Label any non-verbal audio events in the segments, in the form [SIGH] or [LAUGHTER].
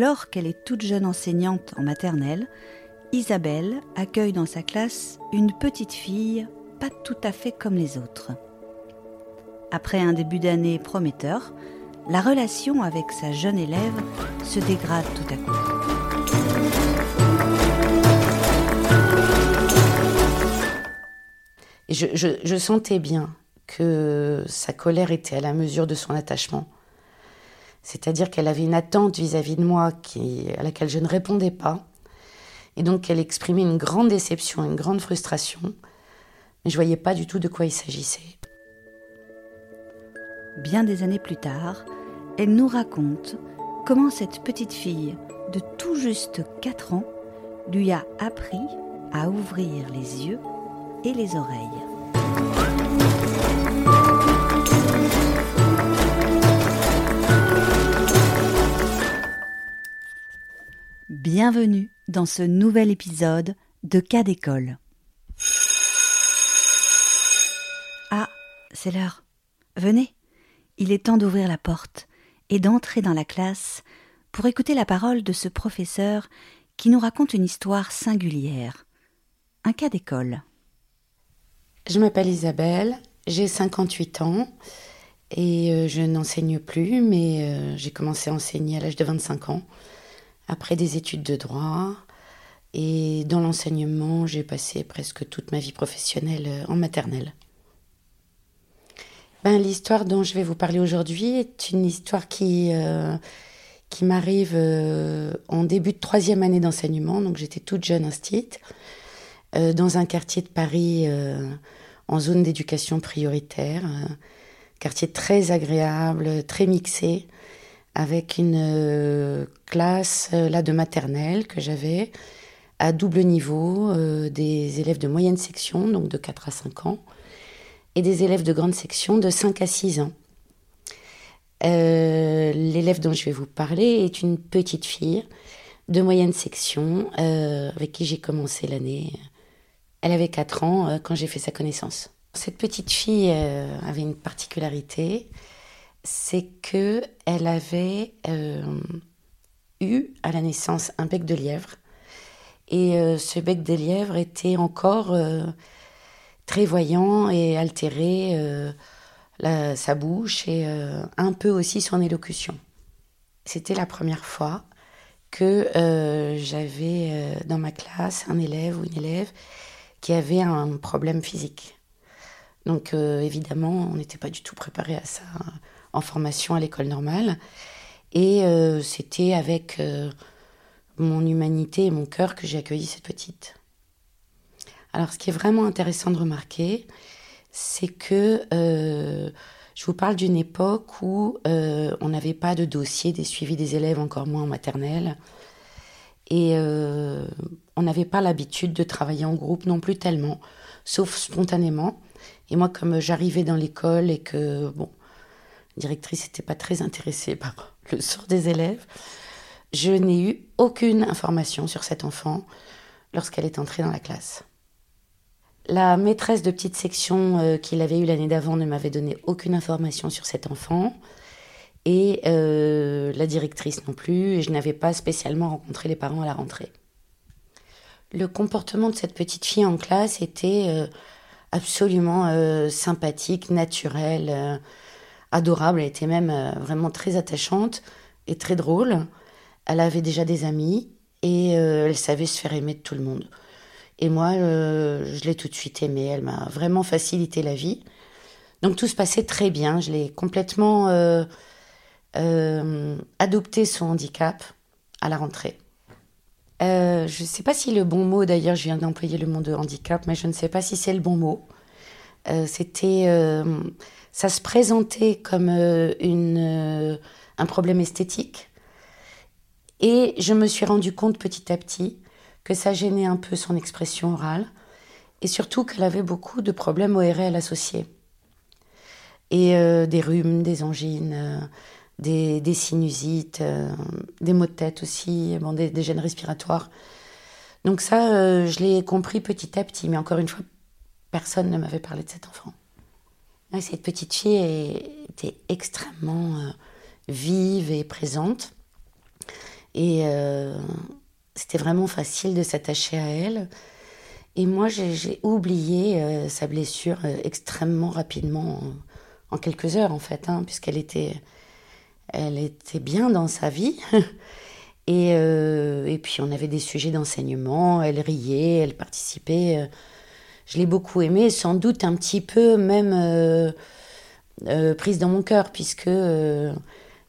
Alors qu'elle est toute jeune enseignante en maternelle, Isabelle accueille dans sa classe une petite fille pas tout à fait comme les autres. Après un début d'année prometteur, la relation avec sa jeune élève se dégrade tout à coup. je, sentais bien que sa colère était à la mesure de son attachement. C'est-à-dire qu'elle avait une attente vis-à-vis de moi à laquelle je ne répondais pas. Et donc elle exprimait une grande déception, une grande frustration. Mais je voyais pas du tout de quoi il s'agissait. Bien des années plus tard, elle nous raconte comment cette petite fille de tout juste 4 ans lui a appris à ouvrir les yeux et les oreilles. Bienvenue dans ce nouvel épisode de Cas d'école. Ah, c'est l'heure. Venez, il est temps d'ouvrir la porte et d'entrer dans la classe pour écouter la parole de ce professeur qui nous raconte une histoire singulière. Un cas d'école. Je m'appelle Isabelle, j'ai 58 ans et euh, je n'enseigne plus, mais euh, j'ai commencé à enseigner à l'âge de 25 ans, après des études de droit. Et dans l'enseignement, j'ai passé presque toute ma vie professionnelle euh, en maternelle. Ben, L'histoire dont je vais vous parler aujourd'hui est une histoire qui, euh, m'arrive euh, en début de troisième année d'enseignement, donc j'étais toute jeune instite, euh, dans un quartier de Paris en zone d'éducation prioritaire, quartier très agréable, très mixé, avec une classe là de maternelle que j'avais à double niveau, des élèves de moyenne section, donc de 4 à 5 ans, et des élèves de grande section de 5 à 6 ans. Euh, l'élève dont je vais vous parler est une petite fille de moyenne section euh, avec qui j'ai commencé l'année. Elle avait 4 ans euh, quand j'ai fait sa connaissance. Cette petite fille avait une particularité, c'est que elle avait eu à la naissance un bec de lièvre et ce bec de lièvre était encore très voyant et altéré euh, sa bouche et euh, un peu aussi son élocution. C'était la première fois que euh, j'avais dans ma classe un élève ou une élève qui avait un problème physique. Donc évidemment, on n'était pas du tout préparé à ça en formation à l'école normale. Et c'était avec mon humanité et mon cœur que j'ai accueilli cette petite. Alors, ce qui est vraiment intéressant de remarquer, c'est que euh, je vous parle d'une époque où euh, on n'avait pas de dossier des suivis des élèves, encore moins en maternelle. Et euh, on n'avait pas l'habitude de travailler en groupe non plus tellement, sauf spontanément. Et moi, comme j'arrivais dans l'école et que, bon, directrice n'était pas très intéressée par le sort des élèves, je n'ai eu aucune information sur cet enfant lorsqu'elle est entrée dans la classe. La maîtresse de petite section euh, qu'il avait eue l'année d'avant ne m'avait donné aucune information sur cet enfant. Et euh, la directrice non plus. Et je n'avais pas spécialement rencontré les parents à la rentrée. Le comportement de cette petite fille en classe était euh, absolument sympathique, naturel, adorable. Elle était même vraiment très attachante et très drôle. Elle avait déjà des amis et elle savait se faire aimer de tout le monde. Et moi, euh, je l'ai tout de suite aimée. Elle m'a vraiment facilité la vie. Donc tout se passait très bien. Je l'ai complètement euh, euh, adopté son handicap à la rentrée. je ne sais pas si le bon mot, d'ailleurs, je viens d'employer le mot de handicap, mais je ne sais pas si c'est le bon mot. C'était, ça se présentait comme une, un problème esthétique, et je me suis rendu compte petit à petit que ça gênait un peu son expression orale, et surtout qu'elle avait beaucoup de problèmes ORL associés. Et euh, des rhumes, des angines, euh, des, sinusites, euh, des maux de tête aussi, bon, des, gènes respiratoires. Donc ça, je l'ai compris petit à petit, mais encore une fois, personne ne m'avait parlé de cet enfant. cette petite fille était extrêmement vive et présente. Et c'était vraiment facile de s'attacher à elle. Et moi, j'ai oublié sa blessure extrêmement rapidement, en, quelques heures en fait, hein, puisqu'elle était, elle était bien dans sa vie. [LAUGHS] Et, puis on avait des sujets d'enseignement, elle riait, elle participait. Je l'ai beaucoup aimée, sans doute un petit peu même euh, prise dans mon cœur, puisque euh,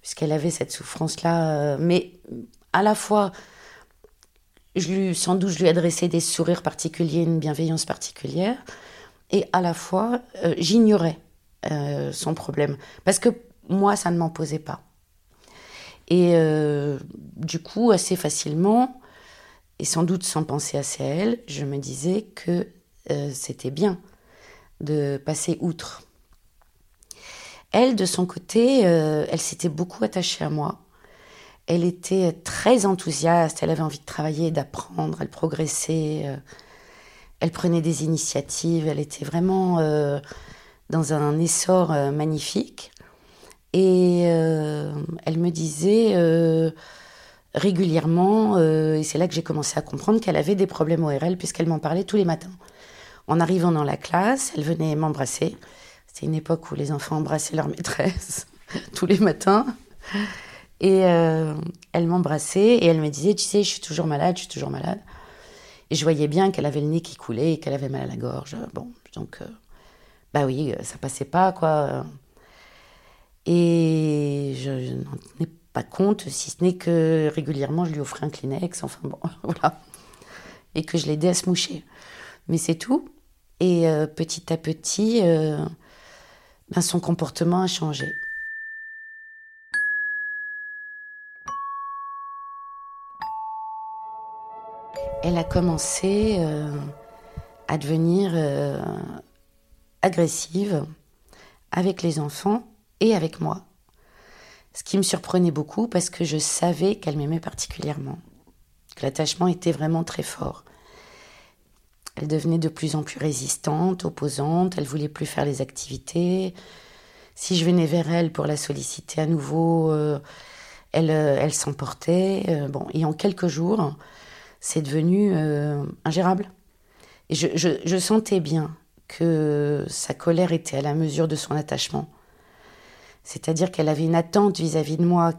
puisqu'elle avait cette souffrance-là. Euh, mais à la fois, sans doute, je lui adressais des sourires particuliers, une bienveillance particulière, et à la fois, j'ignorais son problème, parce que moi, ça ne m'en posait pas. Et du coup, assez facilement, et sans doute sans penser assez à elle, je me disais que c'était bien de passer outre. Elle, de son côté, euh, elle s'était beaucoup attachée à moi. Elle était très enthousiaste, elle avait envie de travailler, d'apprendre, elle progressait, euh, elle prenait des initiatives, elle était vraiment euh, dans un essor magnifique. Et elle me disait régulièrement, et c'est là que j'ai commencé à comprendre qu'elle avait des problèmes ORL, puisqu'elle m'en parlait tous les matins. En arrivant dans la classe, elle venait m'embrasser. C'est une époque où les enfants embrassaient leur maîtresse [LAUGHS] tous les matins. Et euh, elle m'embrassait et elle me disait, tu sais, je suis toujours malade, je suis toujours malade. Et je voyais bien qu'elle avait le nez qui coulait et qu'elle avait mal à la gorge. Bon, donc, euh, bah oui, ça passait pas, quoi. Et je, n'en tenais pas compte, si ce n'est que régulièrement, je lui offrais un Kleenex, enfin bon, [LAUGHS] voilà. Et que je l'aidais à se moucher. Mais c'est tout. Et euh, petit à petit, ben, son comportement a changé. Elle a commencé euh, à devenir euh, agressive avec les enfants et avec moi. Ce qui me surprenait beaucoup parce que je savais qu'elle m'aimait particulièrement, que l'attachement était vraiment très fort. Elle devenait de plus en plus résistante, opposante, elle voulait plus faire les activités. Si je venais vers elle pour la solliciter à nouveau, euh, elle, euh, elle s'emportait. Euh, bon, et en quelques jours, c'est devenu ingérable. Et je, sentais bien que sa colère était à la mesure de son attachement. C'est-à-dire qu'elle avait une attente vis-à-vis de moi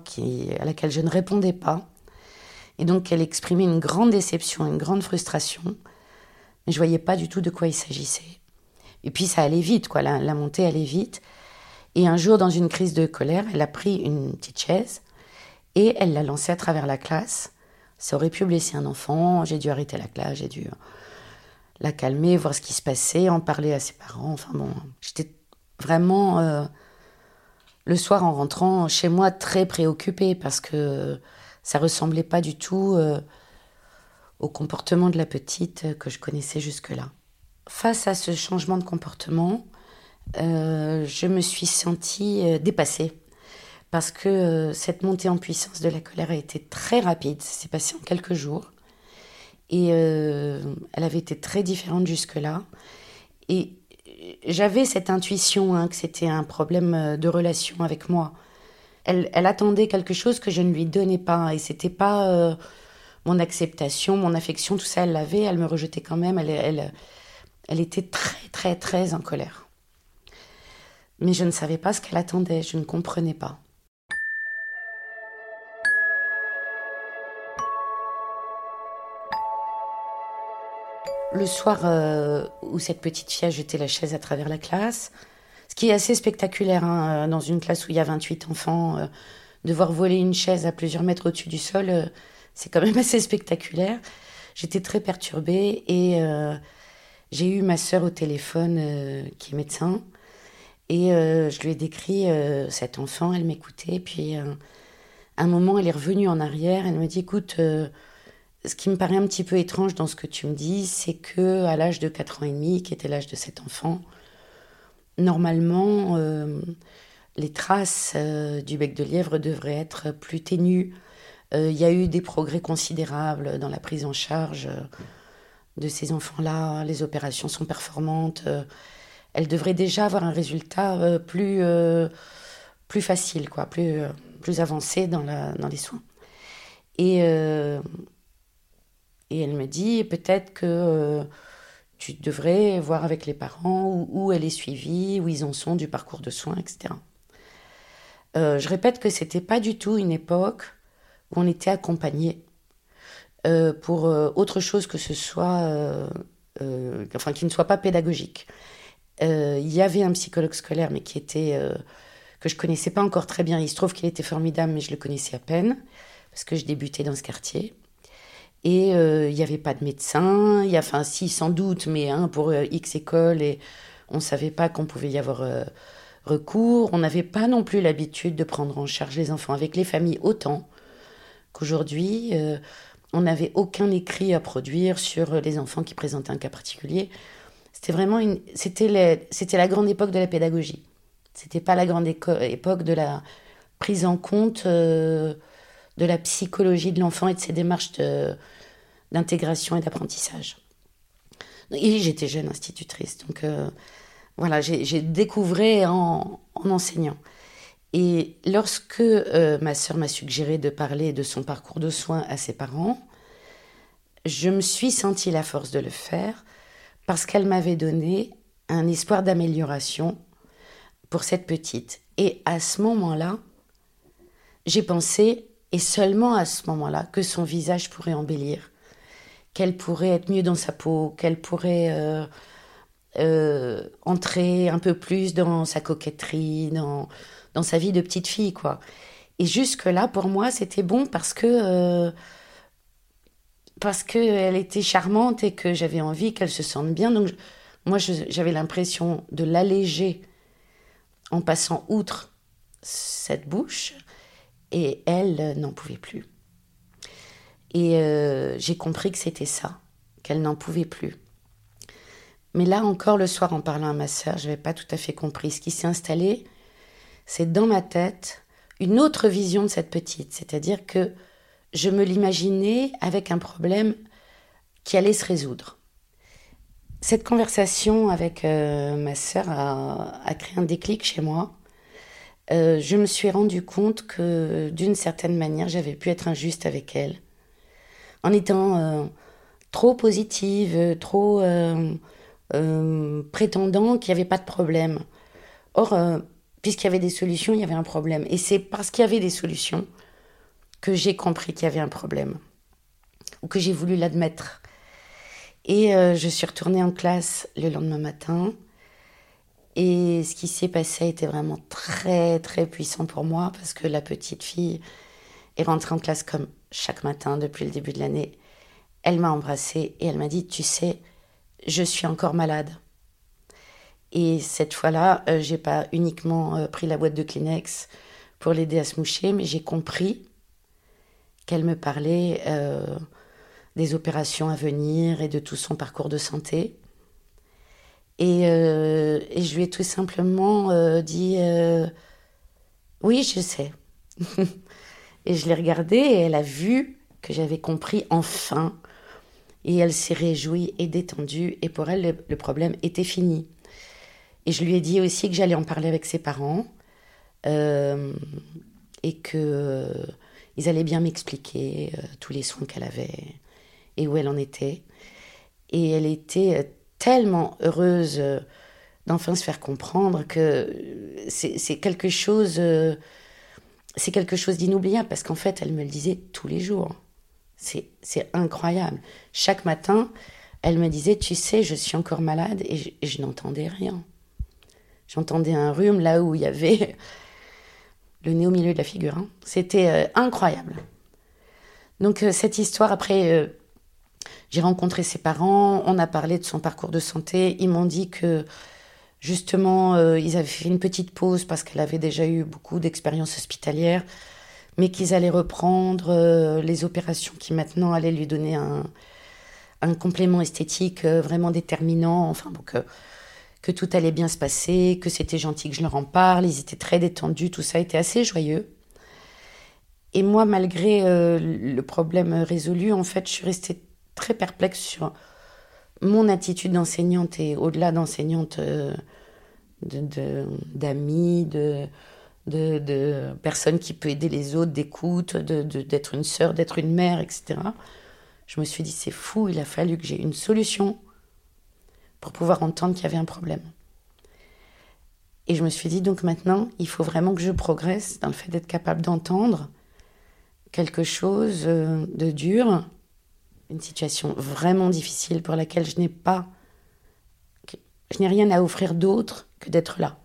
à laquelle je ne répondais pas. Et donc elle exprimait une grande déception, une grande frustration mais je voyais pas du tout de quoi il s'agissait. Et puis ça allait vite, quoi. La, montée allait vite. Et un jour, dans une crise de colère, elle a pris une petite chaise et elle l'a lancée à travers la classe. Ça aurait pu blesser un enfant. J'ai dû arrêter la classe, j'ai dû la calmer, voir ce qui se passait, en parler à ses parents. Enfin bon, j'étais vraiment euh, le soir en rentrant chez moi très préoccupée parce que ça ressemblait pas du tout. Euh, au comportement de la petite que je connaissais jusque-là. Face à ce changement de comportement, euh, je me suis sentie euh, dépassée parce que cette montée en puissance de la colère a été très rapide, ça s'est passé en quelques jours et elle avait été très différente jusque-là j'avais cette intuition hein, que c'était un problème de relation avec moi. Elle, attendait quelque chose que je ne lui donnais pas et c'était pas mon acceptation, mon affection, tout ça, elle l'avait, elle me rejetait quand même, elle, elle était très, très, très en colère. Mais je ne savais pas ce qu'elle attendait, je ne comprenais pas. Le soir euh, où cette petite fille a jeté la chaise à travers la classe, ce qui est assez spectaculaire hein, dans une classe où il y a 28 enfants, euh, de voir voler une chaise à plusieurs mètres au-dessus du sol, euh, c'est quand même [LAUGHS] assez spectaculaire. J'étais très perturbée et euh, j'ai eu ma sœur au téléphone euh, qui est médecin et euh, je lui ai décrit cet enfant, elle m'écoutait. Puis à un moment, elle est revenue en arrière, elle me dit écoute, ce qui me paraît un petit peu étrange dans ce que tu me dis, c'est que à l'âge de 4 ans et demi, qui était l'âge de cet enfant, normalement, les traces du bec de lièvre devraient être plus ténues euh, il y a eu des progrès considérables dans la prise en charge euh, de ces enfants-là. Les opérations sont performantes. Euh, elles devraient déjà avoir un résultat plus, plus facile, quoi, plus, plus avancé dans, la, dans les soins. Et, euh, et elle me dit peut-être que euh, tu devrais voir avec les parents où, elle est suivie, où ils en sont du parcours de soins, etc. je répète que c'était pas du tout une époque où on était accompagné pour autre chose que ce soit, enfin, qui ne soit pas pédagogique. Il y avait un psychologue scolaire, mais qui était que je connaissais pas encore très bien. Il se trouve qu'il était formidable, mais je le connaissais à peine, parce que je débutais dans ce quartier. Et euh, il n'y avait pas de médecin, il y a, enfin si sans doute, mais un pour euh, X école, et on ne savait pas qu'on pouvait y avoir euh, recours. On n'avait pas non plus l'habitude de prendre en charge les enfants avec les familles autant qu'aujourd'hui. on n'avait aucun écrit à produire sur les enfants qui présentaient un cas particulier. C'était vraiment une, c'était, c'était la grande époque de la pédagogie. C'était pas la grande époque de la prise en compte euh, de la psychologie de l'enfant et de ses démarches d'intégration et d'apprentissage. Et j'étais jeune institutrice, donc euh, voilà, j'ai découvert en, enseignant. Et lorsque euh, ma sœur m'a suggéré de parler de son parcours de soins à ses parents, je me suis sentie la force de le faire parce qu'elle m'avait donné un espoir d'amélioration pour cette petite. Et à ce moment-là, j'ai pensé, et seulement à ce moment-là, que son visage pourrait embellir, qu'elle pourrait être mieux dans sa peau, qu'elle pourrait euh, euh, entrer un peu plus dans sa coquetterie, dans, dans sa vie de petite fille, quoi. Et jusque-là, pour moi, c'était bon parce que... Euh, parce qu'elle était charmante et que j'avais envie qu'elle se sente bien. Donc, moi, j'avais l'impression de l'alléger en passant outre cette bouche, et elle n'en pouvait plus. Et euh, j'ai compris que c'était ça, qu'elle n'en pouvait plus. Mais là encore, le soir, en parlant à ma sœur, je n'avais pas tout à fait compris. Ce qui s'est installé, c'est dans ma tête une autre vision de cette petite. C'est-à-dire que je me l'imaginais avec un problème qui allait se résoudre. Cette conversation avec euh, ma sœur a, créé un déclic chez moi. Euh, je me suis rendu compte que d'une certaine manière, j'avais pu être injuste avec elle. En étant euh, trop positive, trop prétendant qu'il n'y avait pas de problème. Or, puisqu'il y avait des solutions, il y avait un problème. Et c'est parce qu'il y avait des solutions que j'ai compris qu'il y avait un problème. Ou que j'ai voulu l'admettre. Et euh, je suis retournée en classe le lendemain matin. Et ce qui s'est passé été vraiment très très puissant pour moi parce que la petite fille est rentrée en classe comme chaque matin depuis le début de l'année. Elle m'a embrassée et elle m'a dit Tu sais, je suis encore malade. Et cette fois-là, euh, j'ai pas uniquement euh, pris la boîte de Kleenex pour l'aider à se moucher, mais j'ai compris qu'elle me parlait des opérations à venir et de tout son parcours de santé. Et, euh, je lui ai tout simplement euh, dit euh, Oui, je sais. [LAUGHS] et je l'ai regardée et elle a vu que j'avais compris enfin. Et elle s'est réjouie et détendue. Et pour elle, le, problème était fini. Et je lui ai dit aussi que j'allais en parler avec ses parents. et que ils allaient bien m'expliquer tous les soins qu'elle avait et où elle en était. Et elle était tellement heureuse euh, d'enfin se faire comprendre que c'est quelque chose, euh, c'est quelque chose d'inoubliable parce qu'en fait, elle me le disait tous les jours. C'est incroyable. Chaque matin, elle me disait, tu sais, je suis encore malade et je, n'entendais rien. J'entendais un rhume là où il y avait [LAUGHS] le nez au milieu de la figure. Hein. C'était incroyable. Donc cette histoire, après, j'ai rencontré ses parents, on a parlé de son parcours de santé. Ils m'ont dit que justement, euh, ils avaient fait une petite pause parce qu'elle avait déjà eu beaucoup d'expériences hospitalières, mais qu'ils allaient reprendre euh, les opérations qui maintenant allaient lui donner un, complément esthétique euh, vraiment déterminant. Enfin, donc, que tout allait bien se passer, que c'était gentil que je leur en parle. Ils étaient très détendus, tout ça était assez joyeux. Et moi, malgré le problème résolu, en fait, je suis restée très perplexe sur mon attitude d'enseignante et au-delà d'enseignante, euh, d'amie, de, de, de personne qui peut aider les autres, d'écoute, d'être de, d'être une sœur, d'être une mère, etc. Je me suis dit, c'est fou, il a fallu que j'ai une solution pour pouvoir entendre qu'il y avait un problème. Et je me suis dit, donc maintenant, il faut vraiment que je progresse dans le fait d'être capable d'entendre quelque chose euh, de dur, une situation vraiment difficile pour laquelle je n'ai pas, je n'ai rien à offrir d'autre que d'être là.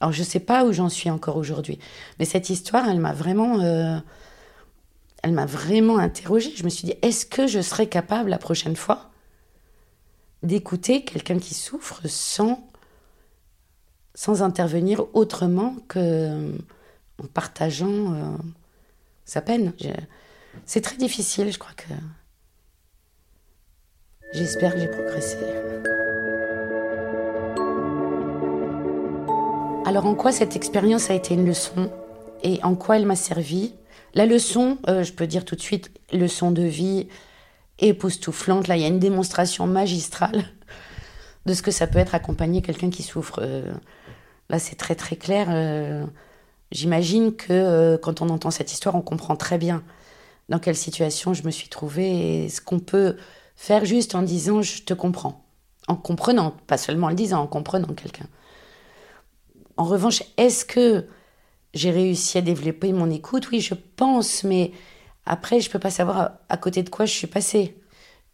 Alors je ne sais pas où j'en suis encore aujourd'hui, mais cette histoire, elle m'a vraiment, euh, interrogée. Je me suis dit, est-ce que je serai capable la prochaine fois d'écouter quelqu'un qui souffre sans, sans intervenir autrement que en partageant euh, sa peine? C'est très difficile, je crois que. J'espère que j'ai progressé. Alors en quoi cette expérience a été une leçon et en quoi elle m'a servi? La leçon, euh, je peux dire tout de suite, leçon de vie époustouflante. Là, il y a une démonstration magistrale [LAUGHS] de ce que ça peut être accompagner quelqu'un qui souffre. Euh, là, c'est très très clair. Euh, j'imagine que quand on entend cette histoire, on comprend très bien dans quelle situation je me suis trouvée et ce qu'on peut faire juste en disant je te comprends. En comprenant, pas seulement en le disant, en comprenant quelqu'un. En revanche, est-ce que j'ai réussi à développer mon écoute? Oui, je pense, mais après, je peux pas savoir à, côté de quoi je suis passée.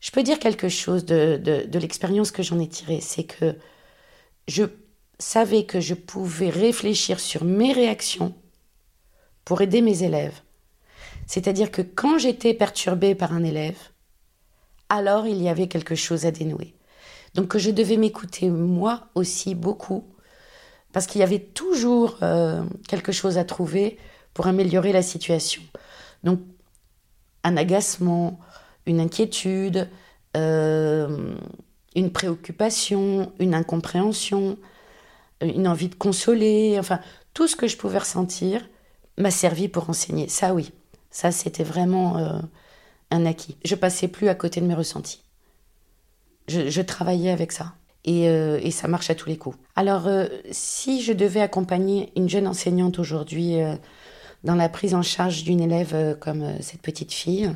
Je peux dire quelque chose de, de l'expérience que j'en ai tirée, c'est que je savais que je pouvais réfléchir sur mes réactions pour aider mes élèves. C'est-à-dire que quand j'étais perturbée par un élève, alors il y avait quelque chose à dénouer. Donc je devais m'écouter moi aussi beaucoup parce qu'il y avait toujours euh, quelque chose à trouver pour améliorer la situation. Donc, un agacement, une inquiétude, euh, une préoccupation, une incompréhension, une envie de consoler, enfin, tout ce que je pouvais ressentir m'a servi pour enseigner. Ça, oui, ça, c'était vraiment euh, un acquis. Je passais plus à côté de mes ressentis. je travaillais avec ça. Euh, et, ça marche à tous les coups. Alors, euh, si je devais accompagner une jeune enseignante aujourd'hui dans la prise en charge d'une élève comme cette petite fille,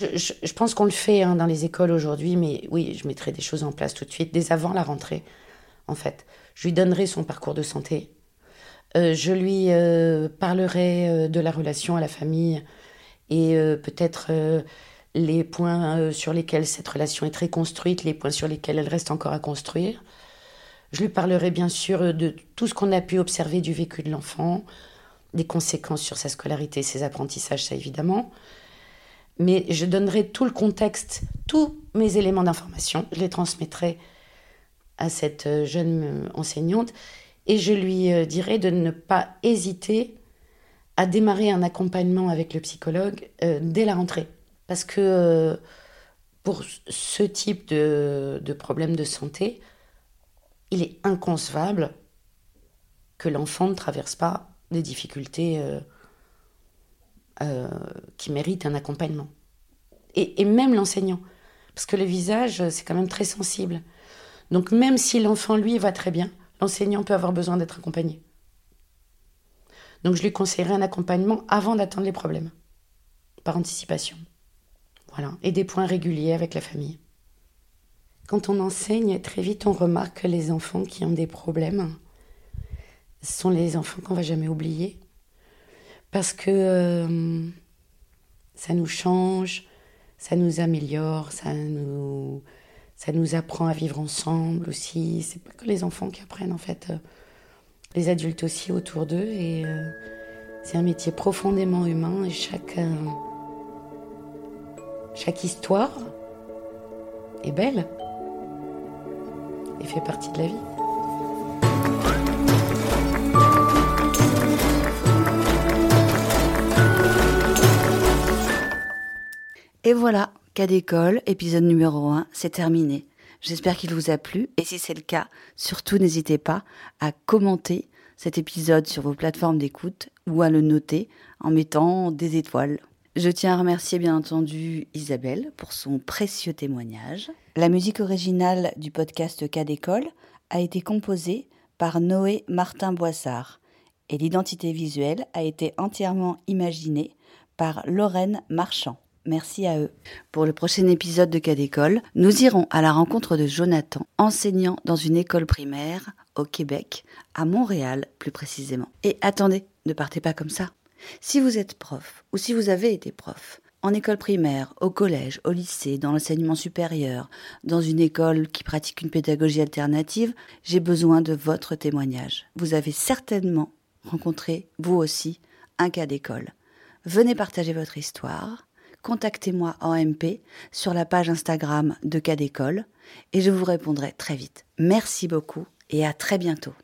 je, pense qu'on le fait hein, dans les écoles aujourd'hui, mais oui, je mettrai des choses en place tout de suite, dès avant la rentrée, en fait. Je lui donnerai son parcours de santé. je lui parlerai de la relation à la famille et peut-être les points euh, sur lesquels cette relation est très construite, les points sur lesquels elle reste encore à construire. Je lui parlerai bien sûr de tout ce qu'on a pu observer du vécu de l'enfant, des conséquences sur sa scolarité, ses apprentissages, ça évidemment. Mais je donnerai tout le contexte, tous mes éléments d'information, je les transmettrai à cette euh, jeune euh, enseignante et je lui dirai de ne pas hésiter à démarrer un accompagnement avec le psychologue dès la rentrée. Parce que euh, pour ce type de, problème de santé, il est inconcevable que l'enfant ne traverse pas des difficultés euh, euh, qui méritent un accompagnement. Et, et même l'enseignant. Parce que le visage, c'est quand même très sensible. Donc même si l'enfant, lui, va très bien, l'enseignant peut avoir besoin d'être accompagné. Donc je lui conseillerais un accompagnement avant d'attendre les problèmes, par anticipation. Et des points réguliers avec la famille. Quand on enseigne, très vite on remarque que les enfants qui ont des problèmes sont les enfants qu'on va jamais oublier. Parce que euh, ça nous change, ça nous améliore, ça nous, ça nous apprend à vivre ensemble aussi. C'est pas que les enfants qui apprennent en fait, euh, les adultes aussi autour d'eux. Et euh, c'est un métier profondément humain et chaque chaque histoire est belle et fait partie de la vie. Et voilà, cas d'école, épisode numéro 1, c'est terminé. J'espère qu'il vous a plu et si c'est le cas, surtout n'hésitez pas à commenter cet épisode sur vos plateformes d'écoute ou à le noter en mettant des étoiles. Je tiens à remercier bien entendu Isabelle pour son précieux témoignage. La musique originale du podcast Cas d'école a été composée par Noé Martin Boissard et l'identité visuelle a été entièrement imaginée par Lorraine Marchand. Merci à eux. Pour le prochain épisode de Cas d'école, nous irons à la rencontre de Jonathan, enseignant dans une école primaire au Québec, à Montréal plus précisément. Et attendez, ne partez pas comme ça. Si vous êtes prof, ou si vous avez été prof, en école primaire, au collège, au lycée, dans l'enseignement supérieur, dans une école qui pratique une pédagogie alternative, j'ai besoin de votre témoignage. Vous avez certainement rencontré, vous aussi, un cas d'école. Venez partager votre histoire. Contactez-moi en MP sur la page Instagram de cas d'école et je vous répondrai très vite. Merci beaucoup et à très bientôt.